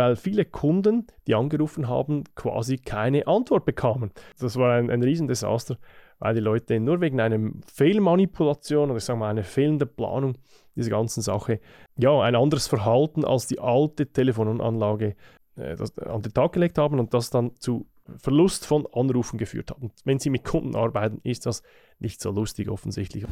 weil viele Kunden, die angerufen haben, quasi keine Antwort bekamen. Das war ein, ein Riesendesaster, weil die Leute nur wegen einer Fehlmanipulation oder ich sage mal einer fehlenden Planung dieser ganzen Sache ja ein anderes Verhalten als die alte Telefonanlage äh, das, an den Tag gelegt haben und das dann zu Verlust von Anrufen geführt hat. Und wenn Sie mit Kunden arbeiten, ist das nicht so lustig offensichtlich.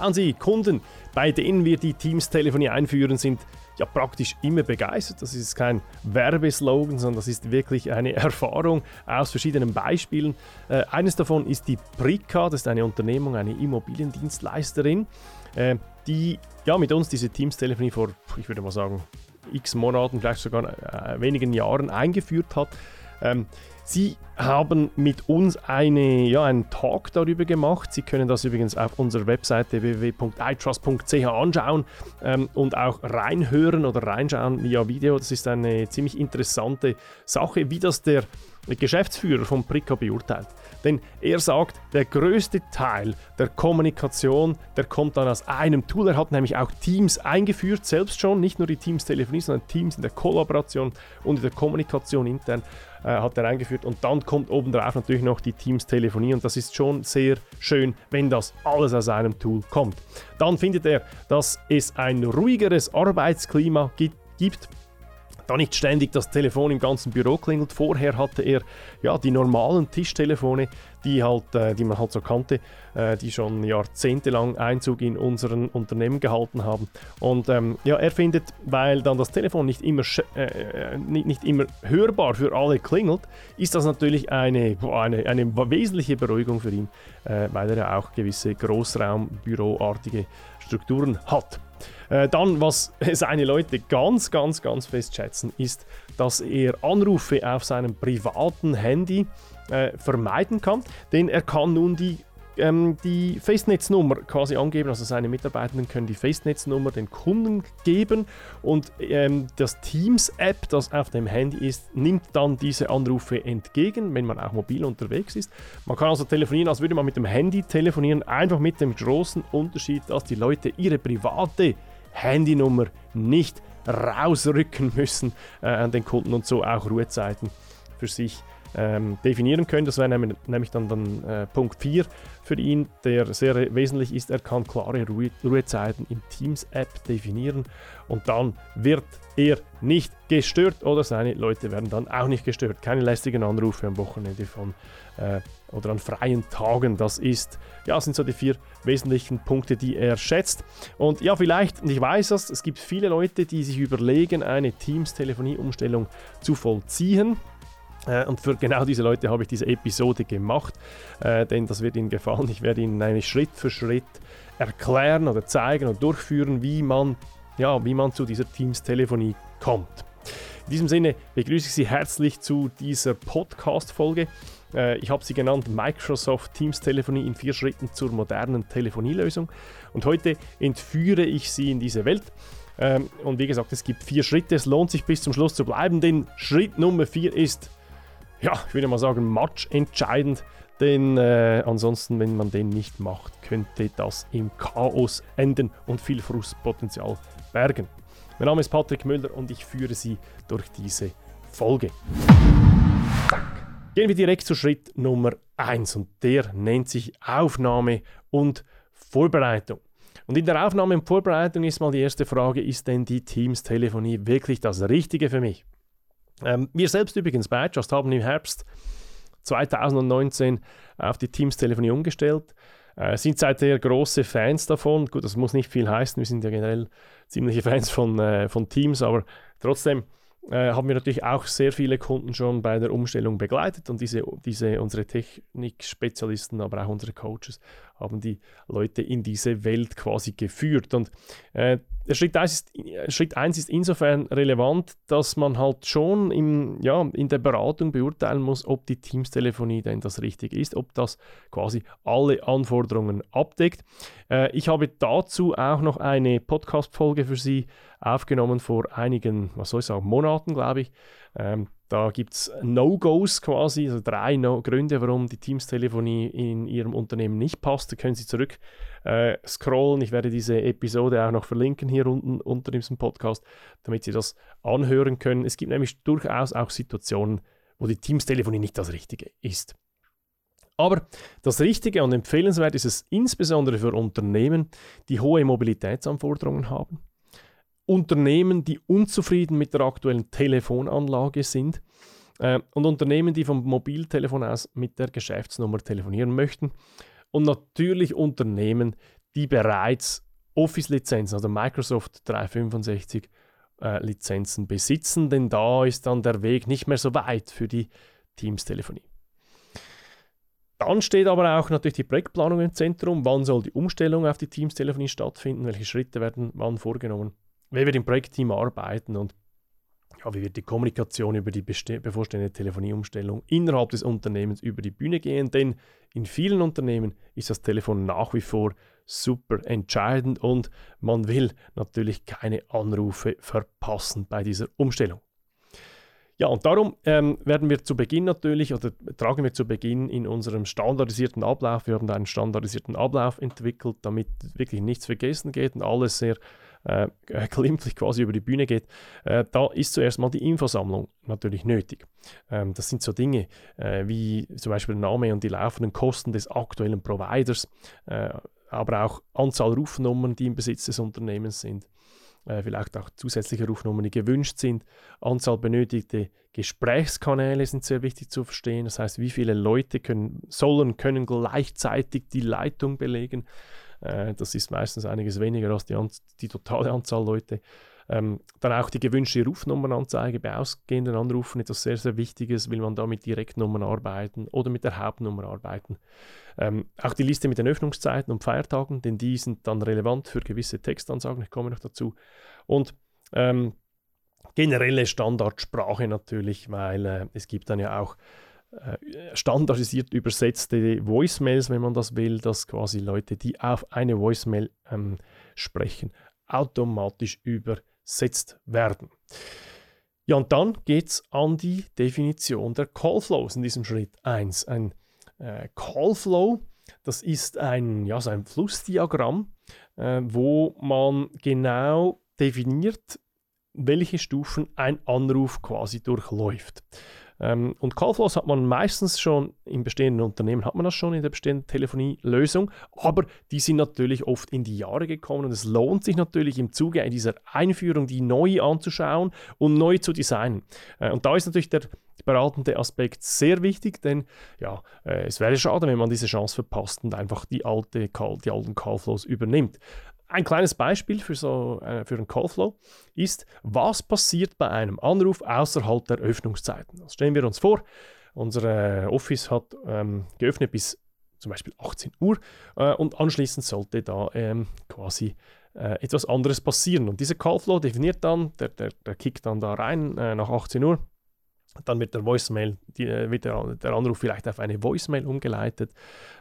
Schauen Sie, Kunden, bei denen wir die Teams-Telefonie einführen, sind ja praktisch immer begeistert. Das ist kein Werbeslogan, sondern das ist wirklich eine Erfahrung aus verschiedenen Beispielen. Äh, eines davon ist die Prica, das ist eine Unternehmung, eine Immobiliendienstleisterin, äh, die ja mit uns diese Teams-Telefonie vor, ich würde mal sagen, x Monaten, vielleicht sogar äh, wenigen Jahren eingeführt hat. Ähm, Sie haben mit uns eine, ja, einen Talk darüber gemacht. Sie können das übrigens auf unserer Webseite www.itrust.ch anschauen ähm, und auch reinhören oder reinschauen via Video. Das ist eine ziemlich interessante Sache, wie das der Geschäftsführer von Prica beurteilt. Denn er sagt, der größte Teil der Kommunikation, der kommt dann aus einem Tool. Er hat nämlich auch Teams eingeführt, selbst schon, nicht nur die Teams-Telefonie, sondern Teams in der Kollaboration und in der Kommunikation intern äh, hat er eingeführt. Und dann kommt obendrauf natürlich noch die Teams-Telefonie und das ist schon sehr schön, wenn das alles aus einem Tool kommt. Dann findet er, dass es ein ruhigeres Arbeitsklima gibt da nicht ständig das Telefon im ganzen Büro klingelt. Vorher hatte er ja die normalen Tischtelefone, die, halt, äh, die man halt so kannte, äh, die schon jahrzehntelang Einzug in unseren Unternehmen gehalten haben. Und ähm, ja, er findet, weil dann das Telefon nicht immer, äh, äh, nicht, nicht immer hörbar für alle klingelt, ist das natürlich eine, eine, eine wesentliche Beruhigung für ihn, äh, weil er ja auch gewisse Großraumbüroartige Strukturen hat. Äh, dann, was seine Leute ganz, ganz, ganz fest schätzen, ist, dass er Anrufe auf seinem privaten Handy äh, vermeiden kann, denn er kann nun die ähm, die Festnetznummer quasi angeben. Also seine Mitarbeitenden können die Festnetznummer den Kunden geben und ähm, das Teams-App, das auf dem Handy ist, nimmt dann diese Anrufe entgegen, wenn man auch mobil unterwegs ist. Man kann also telefonieren, als würde man mit dem Handy telefonieren, einfach mit dem großen Unterschied, dass die Leute ihre private Handynummer nicht rausrücken müssen äh, an den Kunden und so auch Ruhezeiten für sich ähm, definieren können. Das wäre nämlich, dann, dann äh, Punkt 4 für ihn, der sehr wesentlich ist. Er kann klare Ruhe, Ruhezeiten im Teams-App definieren und dann wird er nicht gestört oder seine Leute werden dann auch nicht gestört. Keine lästigen Anrufe am Wochenende von äh, oder an freien Tagen. Das ist, ja, sind so die vier wesentlichen Punkte, die er schätzt. Und ja, vielleicht, und ich weiß das, es gibt viele Leute, die sich überlegen, eine Teams-Telefonie-Umstellung zu vollziehen. Äh, und für genau diese Leute habe ich diese Episode gemacht, äh, denn das wird Ihnen gefallen. Ich werde Ihnen eine Schritt für Schritt erklären oder zeigen und durchführen, wie man, ja, wie man zu dieser Teams-Telefonie kommt. In diesem Sinne begrüße ich Sie herzlich zu dieser Podcast-Folge. Äh, ich habe sie genannt Microsoft Teams Telefonie in vier Schritten zur modernen Telefonielösung. Und heute entführe ich Sie in diese Welt. Ähm, und wie gesagt, es gibt vier Schritte. Es lohnt sich bis zum Schluss zu bleiben, denn Schritt Nummer vier ist, ja, ich würde mal sagen, matchentscheidend. Denn äh, ansonsten, wenn man den nicht macht, könnte das im Chaos enden und viel Frustpotenzial bergen. Mein Name ist Patrick Müller und ich führe Sie durch diese Folge. Gehen wir direkt zu Schritt Nummer 1 und der nennt sich Aufnahme und Vorbereitung. Und in der Aufnahme und Vorbereitung ist mal die erste Frage, ist denn die Teams-Telefonie wirklich das Richtige für mich? Ähm, wir selbst übrigens bei iTrust haben im Herbst 2019 auf die Teams-Telefonie umgestellt, äh, sind seither große Fans davon. Gut, das muss nicht viel heißen, wir sind ja generell ziemliche Fans von, äh, von Teams, aber trotzdem äh, haben wir natürlich auch sehr viele Kunden schon bei der Umstellung begleitet und diese, diese unsere Technikspezialisten, aber auch unsere Coaches haben die Leute in diese Welt quasi geführt. Und äh, Schritt 1 ist, Schritt 1 ist insofern relevant, dass man halt schon im, ja, in der Beratung beurteilen muss, ob die Teams-Telefonie denn das Richtige ist, ob das quasi alle Anforderungen abdeckt. Äh, ich habe dazu auch noch eine Podcast-Folge für Sie aufgenommen vor einigen, was soll ich sagen, Monaten, glaube ich. Ähm, da gibt es No-Gos quasi, also drei no Gründe, warum die Teams-Telefonie in Ihrem Unternehmen nicht passt. Da können Sie zurück äh, scrollen. Ich werde diese Episode auch noch verlinken hier unten unter diesem Podcast, damit Sie das anhören können. Es gibt nämlich durchaus auch Situationen, wo die Teams-Telefonie nicht das Richtige ist. Aber das Richtige und empfehlenswert ist es insbesondere für Unternehmen, die hohe Mobilitätsanforderungen haben. Unternehmen, die unzufrieden mit der aktuellen Telefonanlage sind äh, und Unternehmen, die vom Mobiltelefon aus mit der Geschäftsnummer telefonieren möchten und natürlich Unternehmen, die bereits Office-Lizenzen, also Microsoft 365 äh, Lizenzen besitzen, denn da ist dann der Weg nicht mehr so weit für die Teams-Telefonie. Dann steht aber auch natürlich die Projektplanung im Zentrum. Wann soll die Umstellung auf die Teams-Telefonie stattfinden? Welche Schritte werden wann vorgenommen? Wer wird im Projektteam arbeiten und ja, wie wird die Kommunikation über die bevorstehende Telefonieumstellung innerhalb des Unternehmens über die Bühne gehen? Denn in vielen Unternehmen ist das Telefon nach wie vor super entscheidend und man will natürlich keine Anrufe verpassen bei dieser Umstellung. Ja, und darum ähm, werden wir zu Beginn natürlich oder tragen wir zu Beginn in unserem standardisierten Ablauf, wir haben da einen standardisierten Ablauf entwickelt, damit wirklich nichts vergessen geht und alles sehr äh, glimpflich quasi über die Bühne geht, äh, da ist zuerst mal die Infosammlung natürlich nötig. Ähm, das sind so Dinge äh, wie zum Beispiel der Name und die laufenden Kosten des aktuellen Providers, äh, aber auch Anzahl Rufnummern, die im Besitz des Unternehmens sind äh, vielleicht auch zusätzliche Rufnummern, die gewünscht sind. Anzahl benötigte Gesprächskanäle sind sehr wichtig zu verstehen. Das heißt, wie viele Leute können, sollen, können gleichzeitig die Leitung belegen. Äh, das ist meistens einiges weniger als die, die totale Anzahl Leute. Ähm, dann auch die gewünschte Rufnummernanzeige bei ausgehenden Anrufen, etwas sehr, sehr Wichtiges, will man da mit Direktnummern arbeiten oder mit der Hauptnummer arbeiten. Ähm, auch die Liste mit den Öffnungszeiten und Feiertagen, denn die sind dann relevant für gewisse Textansagen, ich komme noch dazu. Und ähm, generelle Standardsprache natürlich, weil äh, es gibt dann ja auch standardisiert übersetzte Voicemails, wenn man das will, dass quasi Leute, die auf eine Voicemail ähm, sprechen, automatisch übersetzt werden. Ja, und dann geht es an die Definition der Callflows in diesem Schritt 1. Ein äh, Callflow, das ist ein, ja, so ein Flussdiagramm, äh, wo man genau definiert, welche Stufen ein Anruf quasi durchläuft. Ähm, und Callflows hat man meistens schon im bestehenden Unternehmen, hat man das schon in der bestehenden Telefonielösung, aber die sind natürlich oft in die Jahre gekommen und es lohnt sich natürlich im Zuge dieser Einführung, die neu anzuschauen und neu zu designen. Äh, und da ist natürlich der beratende Aspekt sehr wichtig, denn ja, äh, es wäre schade, wenn man diese Chance verpasst und einfach die, alte Call, die alten Callflows übernimmt. Ein kleines Beispiel für, so, äh, für einen Callflow ist, was passiert bei einem Anruf außerhalb der Öffnungszeiten. Das stellen wir uns vor, unser äh, Office hat ähm, geöffnet bis zum Beispiel 18 Uhr äh, und anschließend sollte da ähm, quasi äh, etwas anderes passieren. Und dieser Callflow definiert dann, der, der, der kickt dann da rein äh, nach 18 Uhr dann wird der Voicemail, die, äh, wird der, der, Anruf vielleicht auf eine Voicemail umgeleitet.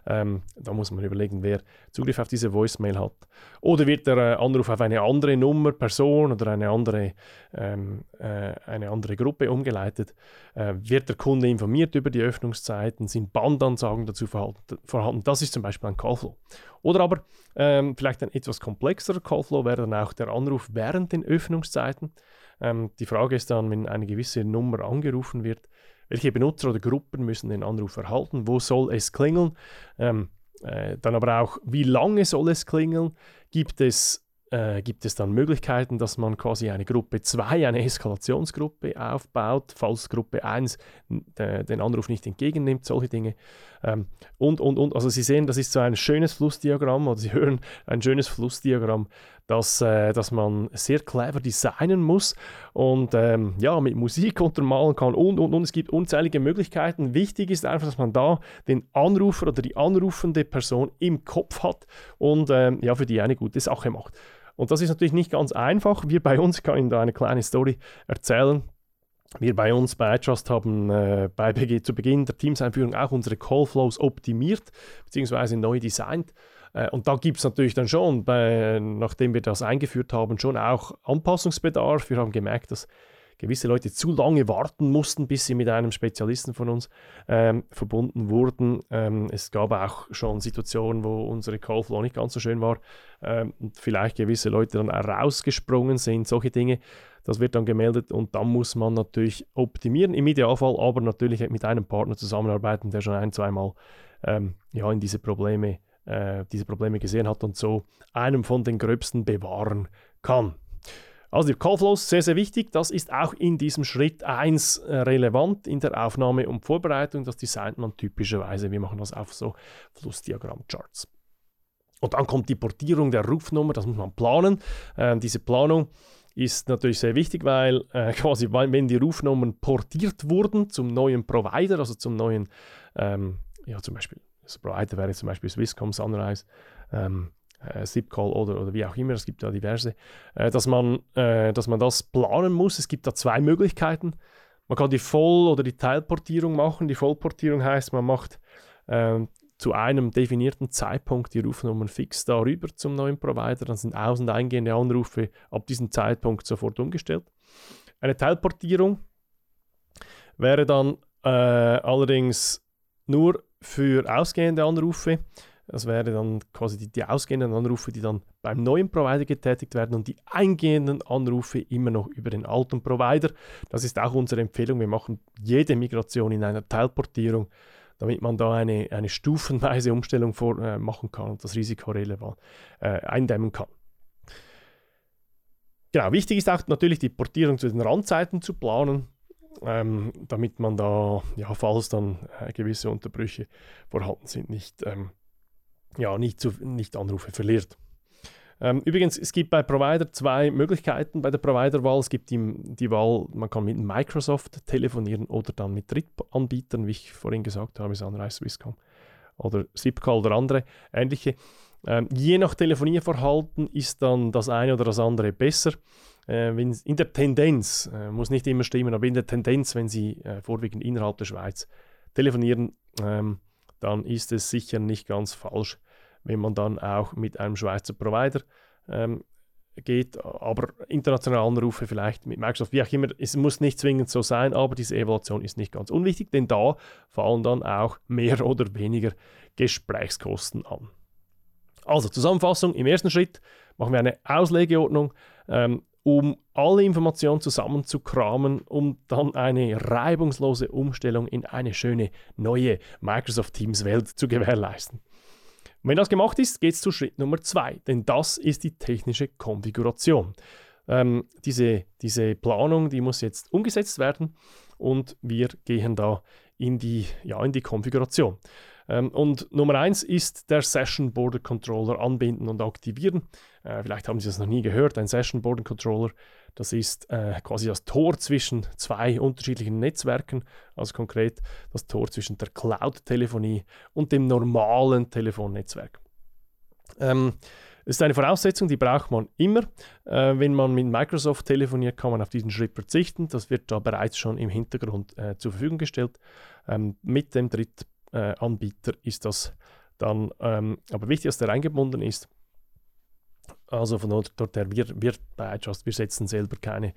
Ähm, da muss man überlegen, wer Zugriff auf diese Voicemail hat. Oder wird der äh, Anruf auf eine andere Nummer, Person oder eine andere, ähm, äh, eine andere Gruppe umgeleitet? Äh, wird der Kunde informiert über die Öffnungszeiten? Sind Bandansagen dazu vorhanden? Das ist zum Beispiel ein Callflow. Oder aber ähm, vielleicht ein etwas komplexerer Callflow wäre dann auch der Anruf während den Öffnungszeiten. Ähm, die Frage ist dann, wenn eine gewisse Nummer angerufen wird, welche Benutzer oder Gruppen müssen den Anruf erhalten? Wo soll es klingeln? Ähm, äh, dann aber auch, wie lange soll es klingeln? Gibt es äh, gibt es dann Möglichkeiten, dass man quasi eine Gruppe 2, eine Eskalationsgruppe aufbaut, falls Gruppe 1 den Anruf nicht entgegennimmt, solche Dinge. Ähm, und, und, und. Also Sie sehen, das ist so ein schönes Flussdiagramm, oder Sie hören ein schönes Flussdiagramm, das, äh, das man sehr clever designen muss und ähm, ja, mit Musik untermalen kann und, und, und. Es gibt unzählige Möglichkeiten. Wichtig ist einfach, dass man da den Anrufer oder die anrufende Person im Kopf hat und ähm, ja, für die eine gute Sache macht. Und das ist natürlich nicht ganz einfach. Wir bei uns, kann Ihnen da eine kleine Story erzählen. Wir bei uns bei iTrust haben äh, bei zu Beginn der Teams-Einführung auch unsere Callflows optimiert bzw. neu designt. Äh, und da gibt es natürlich dann schon, bei, nachdem wir das eingeführt haben, schon auch Anpassungsbedarf. Wir haben gemerkt, dass gewisse Leute zu lange warten mussten, bis sie mit einem Spezialisten von uns ähm, verbunden wurden. Ähm, es gab auch schon Situationen, wo unsere Callflow nicht ganz so schön war ähm, und vielleicht gewisse Leute dann rausgesprungen sind, solche Dinge. Das wird dann gemeldet und dann muss man natürlich optimieren, im Idealfall aber natürlich mit einem Partner zusammenarbeiten, der schon ein, zweimal ähm, ja, in diese Probleme, äh, diese Probleme gesehen hat und so einem von den gröbsten bewahren kann. Also die Callflows, sehr, sehr wichtig. Das ist auch in diesem Schritt 1 äh, relevant in der Aufnahme und Vorbereitung. Das designt man typischerweise. Wir machen das auf so Flussdiagramm-Charts. Und dann kommt die Portierung der Rufnummer, das muss man planen. Ähm, diese Planung ist natürlich sehr wichtig, weil äh, quasi, wenn die Rufnummern portiert wurden zum neuen Provider, also zum neuen, ähm, ja zum Beispiel, das Provider wäre zum Beispiel Swisscom, Sunrise, ähm, äh, Zipcall oder, oder wie auch immer, es gibt ja diverse, äh, dass, man, äh, dass man das planen muss. Es gibt da zwei Möglichkeiten. Man kann die Voll- oder die Teilportierung machen. Die Vollportierung heißt, man macht äh, zu einem definierten Zeitpunkt die Rufnummern fix darüber zum neuen Provider. Dann sind aus- und eingehende Anrufe ab diesem Zeitpunkt sofort umgestellt. Eine Teilportierung wäre dann äh, allerdings nur für ausgehende Anrufe. Das wäre dann quasi die, die, ausgehenden Anrufe, die dann beim neuen Provider getätigt werden und die eingehenden Anrufe immer noch über den alten Provider. Das ist auch unsere Empfehlung. Wir machen jede Migration in einer Teilportierung damit man da eine, eine stufenweise Umstellung vor, äh, machen kann und das Risiko relevant äh, eindämmen kann. Genau, wichtig ist auch natürlich die Portierung zu den Randzeiten zu planen, ähm, damit man da, ja, falls dann äh, gewisse Unterbrüche vorhanden sind, nicht, ähm, ja, nicht, zu, nicht Anrufe verliert. Ähm, übrigens, es gibt bei Provider zwei Möglichkeiten bei der Providerwahl. Es gibt die, die Wahl, man kann mit Microsoft telefonieren oder dann mit Drittanbietern, wie ich vorhin gesagt habe, Sunrise, Swisscom oder Zipcall oder andere ähnliche. Ähm, je nach Telefonierverhalten ist dann das eine oder das andere besser. Äh, in der Tendenz, äh, muss nicht immer stimmen, aber in der Tendenz, wenn Sie äh, vorwiegend innerhalb der Schweiz telefonieren, ähm, dann ist es sicher nicht ganz falsch, wenn man dann auch mit einem Schweizer Provider ähm, geht, aber internationale Anrufe vielleicht mit Microsoft, wie auch immer, es muss nicht zwingend so sein, aber diese Evaluation ist nicht ganz unwichtig, denn da fallen dann auch mehr oder weniger Gesprächskosten an. Also Zusammenfassung, im ersten Schritt. Machen wir eine Auslegeordnung, ähm, um alle Informationen zusammenzukramen, um dann eine reibungslose Umstellung in eine schöne neue Microsoft Teams Welt zu gewährleisten. Und wenn das gemacht ist, geht es zu Schritt Nummer zwei, denn das ist die technische Konfiguration. Ähm, diese, diese Planung, die muss jetzt umgesetzt werden und wir gehen da in die, ja, in die Konfiguration. Ähm, und Nummer eins ist der Session Border Controller anbinden und aktivieren. Äh, vielleicht haben Sie das noch nie gehört. Ein Session Border Controller, das ist äh, quasi das Tor zwischen zwei unterschiedlichen Netzwerken, also konkret das Tor zwischen der Cloud-Telefonie und dem normalen Telefonnetzwerk. Ähm, ist eine Voraussetzung, die braucht man immer. Äh, wenn man mit Microsoft telefoniert, kann man auf diesen Schritt verzichten. Das wird da bereits schon im Hintergrund äh, zur Verfügung gestellt. Ähm, mit dem Drittanbieter ist das dann ähm, aber wichtig, dass der eingebunden ist. Also von dort, her, wir, wir bei iTrust, wir setzen selber keine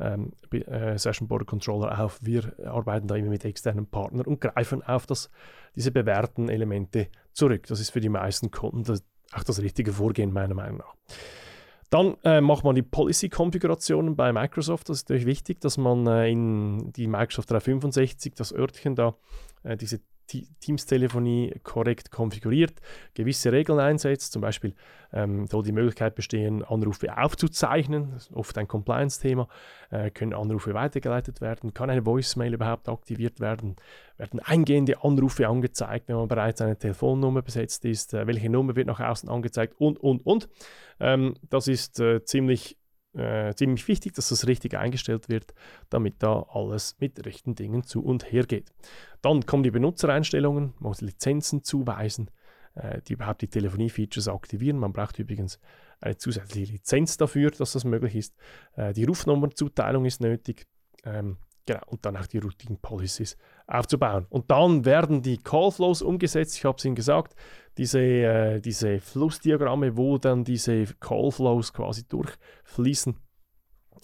ähm, äh, Session Border Controller auf. Wir arbeiten da immer mit externen Partnern und greifen auf das, diese bewährten Elemente zurück. Das ist für die meisten Kunden das, auch das richtige Vorgehen meiner Meinung nach. Dann äh, macht man die Policy-Konfigurationen bei Microsoft. Das ist natürlich wichtig, dass man äh, in die Microsoft 365, das Örtchen da, äh, diese Teams-Telefonie korrekt konfiguriert, gewisse Regeln einsetzt. Zum Beispiel ähm, soll die Möglichkeit bestehen, Anrufe aufzuzeichnen. Das ist oft ein Compliance-Thema. Äh, können Anrufe weitergeleitet werden? Kann eine Voicemail überhaupt aktiviert werden? Werden eingehende Anrufe angezeigt, wenn man bereits eine Telefonnummer besetzt ist? Äh, welche Nummer wird nach außen angezeigt? Und, und, und. Ähm, das ist äh, ziemlich äh, ziemlich wichtig, dass das richtig eingestellt wird, damit da alles mit rechten Dingen zu und her geht. Dann kommen die Benutzereinstellungen, man muss Lizenzen zuweisen, äh, die überhaupt die Telefonie-Features aktivieren. Man braucht übrigens eine zusätzliche Lizenz dafür, dass das möglich ist. Äh, die Rufnummernzuteilung ist nötig. Ähm, Genau, und dann auch die Routing Policies aufzubauen. Und dann werden die Callflows umgesetzt. Ich habe es Ihnen gesagt, diese, äh, diese Flussdiagramme, wo dann diese Callflows quasi durchfließen.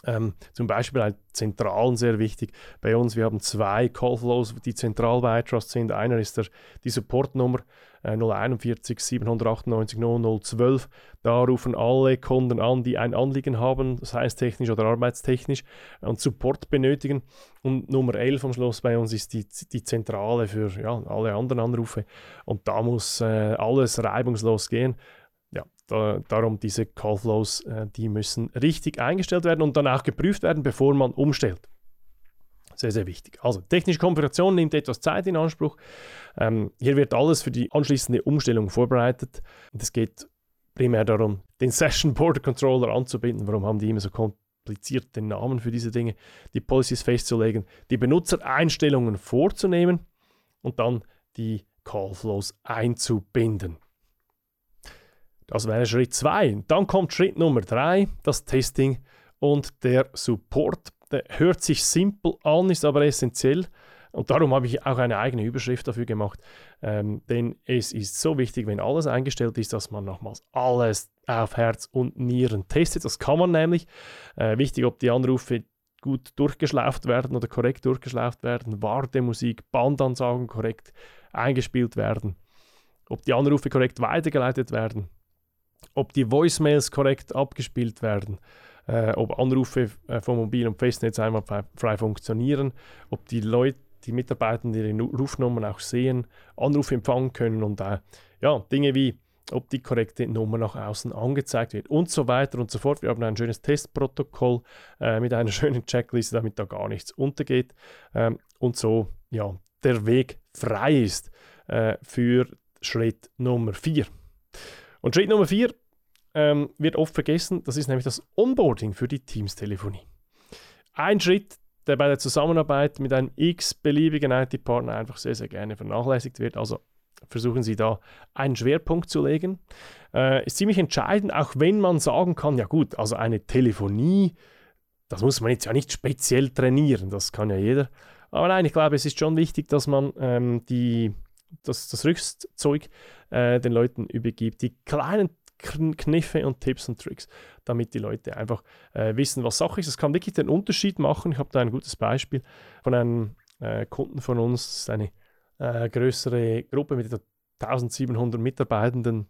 Ähm, zum Beispiel bei Zentralen sehr wichtig. Bei uns, wir haben zwei Callflows, die zentral bei iTrust sind. Einer ist der, die Supportnummer äh, 041 798 0012. Da rufen alle Kunden an, die ein Anliegen haben, das heißt technisch oder arbeitstechnisch, und Support benötigen. Und Nummer 11 am Schluss bei uns ist die, die Zentrale für ja, alle anderen Anrufe. Und da muss äh, alles reibungslos gehen. Da, darum diese Callflows, äh, die müssen richtig eingestellt werden und dann auch geprüft werden, bevor man umstellt. Sehr, sehr wichtig. Also technische Konfiguration nimmt etwas Zeit in Anspruch. Ähm, hier wird alles für die anschließende Umstellung vorbereitet. Und es geht primär darum, den Session Border Controller anzubinden. Warum haben die immer so komplizierte Namen für diese Dinge? Die Policies festzulegen, die Benutzereinstellungen vorzunehmen und dann die Callflows einzubinden. Das wäre Schritt 2. Dann kommt Schritt Nummer 3, das Testing und der Support. Der hört sich simpel an, ist aber essentiell. Und darum habe ich auch eine eigene Überschrift dafür gemacht. Ähm, denn es ist so wichtig, wenn alles eingestellt ist, dass man nochmals alles auf Herz und Nieren testet. Das kann man nämlich. Äh, wichtig, ob die Anrufe gut durchgeschlauft werden oder korrekt durchgeschlauft werden, Wartemusik, Bandansagen korrekt eingespielt werden, ob die Anrufe korrekt weitergeleitet werden ob die Voicemails korrekt abgespielt werden, äh, ob Anrufe äh, vom Mobil- und Festnetz einmal frei funktionieren, ob die Leute, die Mitarbeitenden ihre Rufnummern auch sehen, Anrufe empfangen können und äh, ja, Dinge wie ob die korrekte Nummer nach außen angezeigt wird und so weiter und so fort. Wir haben ein schönes Testprotokoll äh, mit einer schönen Checkliste, damit da gar nichts untergeht ähm, und so ja, der Weg frei ist äh, für Schritt Nummer 4. Und Schritt Nummer 4 ähm, wird oft vergessen, das ist nämlich das Onboarding für die Teams-Telefonie. Ein Schritt, der bei der Zusammenarbeit mit einem x-beliebigen IT-Partner einfach sehr, sehr gerne vernachlässigt wird. Also versuchen Sie da einen Schwerpunkt zu legen. Äh, ist ziemlich entscheidend, auch wenn man sagen kann, ja gut, also eine Telefonie, das muss man jetzt ja nicht speziell trainieren, das kann ja jeder. Aber nein, ich glaube, es ist schon wichtig, dass man ähm, die, das, das Rüstzeug äh, den Leuten übergibt. Die kleinen Kniffe und Tipps und Tricks, damit die Leute einfach äh, wissen, was Sache ist. Es kann wirklich den Unterschied machen. Ich habe da ein gutes Beispiel von einem äh, Kunden von uns, das ist eine äh, größere Gruppe mit etwa 1700 Mitarbeitenden.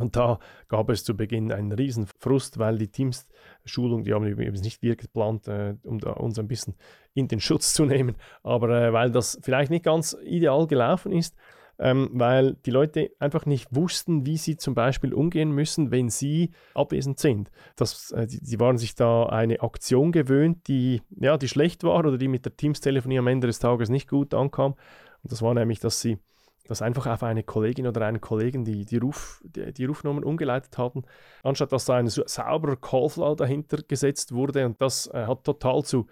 Und da gab es zu Beginn einen riesen Frust, weil die Teams-Schulung, die haben übrigens nicht wir geplant, äh, um uns ein bisschen in den Schutz zu nehmen, aber äh, weil das vielleicht nicht ganz ideal gelaufen ist, ähm, weil die Leute einfach nicht wussten, wie sie zum Beispiel umgehen müssen, wenn sie abwesend sind. Das, äh, die, die, waren sich da eine Aktion gewöhnt, die, ja, die schlecht war oder die mit der Teams-Telefonie am Ende des Tages nicht gut ankam. Und das war nämlich, dass sie dass einfach auf eine Kollegin oder einen Kollegen die, die, Ruf, die, die Rufnummern umgeleitet hatten, anstatt dass da ein sauberer Callflow dahinter gesetzt wurde. Und das äh, hat total zu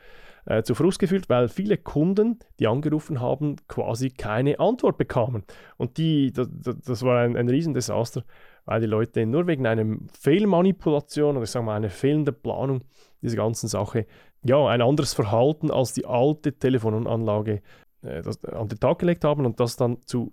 äh, zu Frust geführt, weil viele Kunden, die angerufen haben, quasi keine Antwort bekamen. Und die, das, das war ein, ein Riesendesaster, weil die Leute nur wegen einer Fehlmanipulation oder ich sage mal einer fehlenden Planung dieser ganzen Sache ja ein anderes Verhalten als die alte Telefonanlage äh, das, an den Tag gelegt haben und das dann zu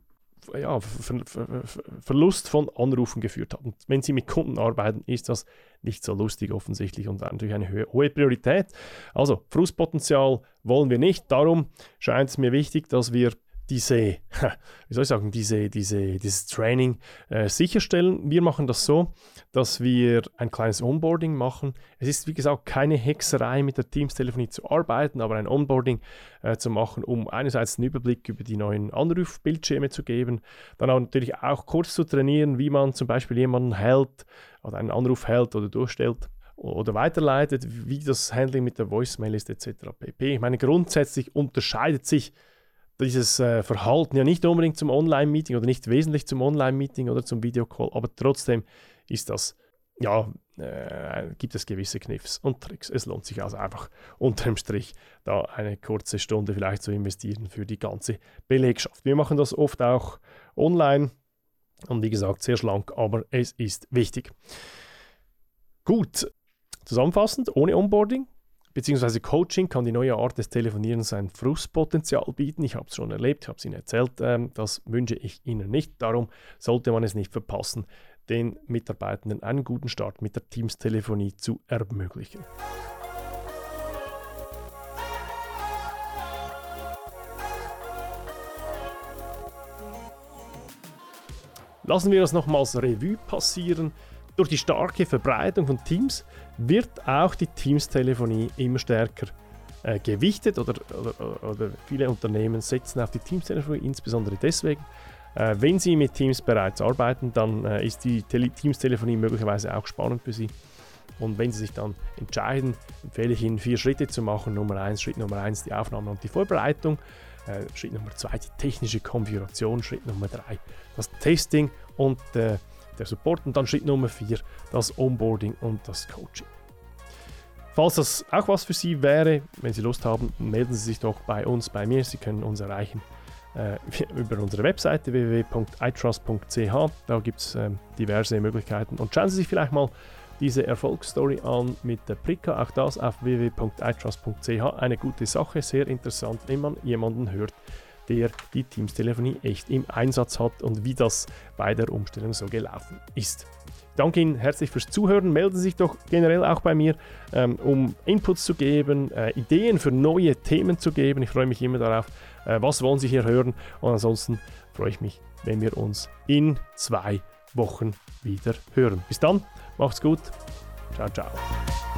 ja, Ver Ver Ver Verlust von Anrufen geführt hat. Und wenn Sie mit Kunden arbeiten, ist das nicht so lustig offensichtlich und natürlich eine hohe Priorität. Also Frustpotenzial wollen wir nicht. Darum scheint es mir wichtig, dass wir diese, wie soll ich sagen, diese, diese, dieses Training äh, sicherstellen. Wir machen das so, dass wir ein kleines Onboarding machen. Es ist, wie gesagt, keine Hexerei, mit der Teams-Telefonie zu arbeiten, aber ein Onboarding äh, zu machen, um einerseits einen Überblick über die neuen Anrufbildschirme zu geben, dann auch natürlich auch kurz zu trainieren, wie man zum Beispiel jemanden hält oder einen Anruf hält oder durchstellt oder weiterleitet, wie das Handling mit der Voicemail ist etc. pp. Ich meine, grundsätzlich unterscheidet sich dieses äh, Verhalten ja nicht unbedingt zum Online-Meeting oder nicht wesentlich zum Online-Meeting oder zum Videocall, aber trotzdem ist das, ja, äh, gibt es gewisse Kniffs und Tricks. Es lohnt sich also einfach unterm Strich da eine kurze Stunde vielleicht zu investieren für die ganze Belegschaft. Wir machen das oft auch online und wie gesagt sehr schlank, aber es ist wichtig. Gut, zusammenfassend, ohne Onboarding Beziehungsweise Coaching kann die neue Art des Telefonierens ein Frustpotenzial bieten. Ich habe es schon erlebt, ich habe es Ihnen erzählt. Ähm, das wünsche ich Ihnen nicht. Darum sollte man es nicht verpassen, den Mitarbeitenden einen guten Start mit der Teams-Telefonie zu ermöglichen. Lassen wir das nochmals Revue passieren. Durch die starke Verbreitung von Teams wird auch die Teams-Telefonie immer stärker äh, gewichtet oder, oder, oder, viele Unternehmen setzen auf die Teams-Telefonie, insbesondere deswegen. Äh, wenn Sie mit Teams bereits arbeiten, dann äh, ist die Teams-Telefonie möglicherweise auch spannend für Sie. Und wenn Sie sich dann entscheiden, empfehle ich Ihnen vier Schritte zu machen. Nummer eins, Schritt Nummer eins, die Aufnahme und die Vorbereitung. Äh, Schritt Nummer zwei, die technische Konfiguration. Schritt Nummer drei, das Testing und äh, der Support. Und dann Schritt Nummer vier, das Onboarding und das Coaching. Falls das auch was für Sie wäre, wenn Sie Lust haben, melden Sie sich doch bei uns, bei mir. Sie können uns erreichen äh, über unsere Webseite www.itrust.ch. Da gibt es äh, diverse Möglichkeiten. Und schauen Sie sich vielleicht mal diese Erfolgsstory an mit der Prika. Auch das auf www.itrust.ch. Eine gute Sache, sehr interessant, wenn man jemanden hört, der die Teams-Telefonie echt im Einsatz hat und wie das bei der Umstellung so gelaufen ist. danke Ihnen herzlich fürs Zuhören. Melden Sie sich doch generell auch bei mir, ähm, um Inputs zu geben, äh, Ideen für neue Themen zu geben. Ich freue mich immer darauf, äh, was wollen Sie hier hören. Und ansonsten freue ich mich, wenn wir uns in zwei Wochen wieder hören. Bis dann, macht's gut. Ciao, ciao.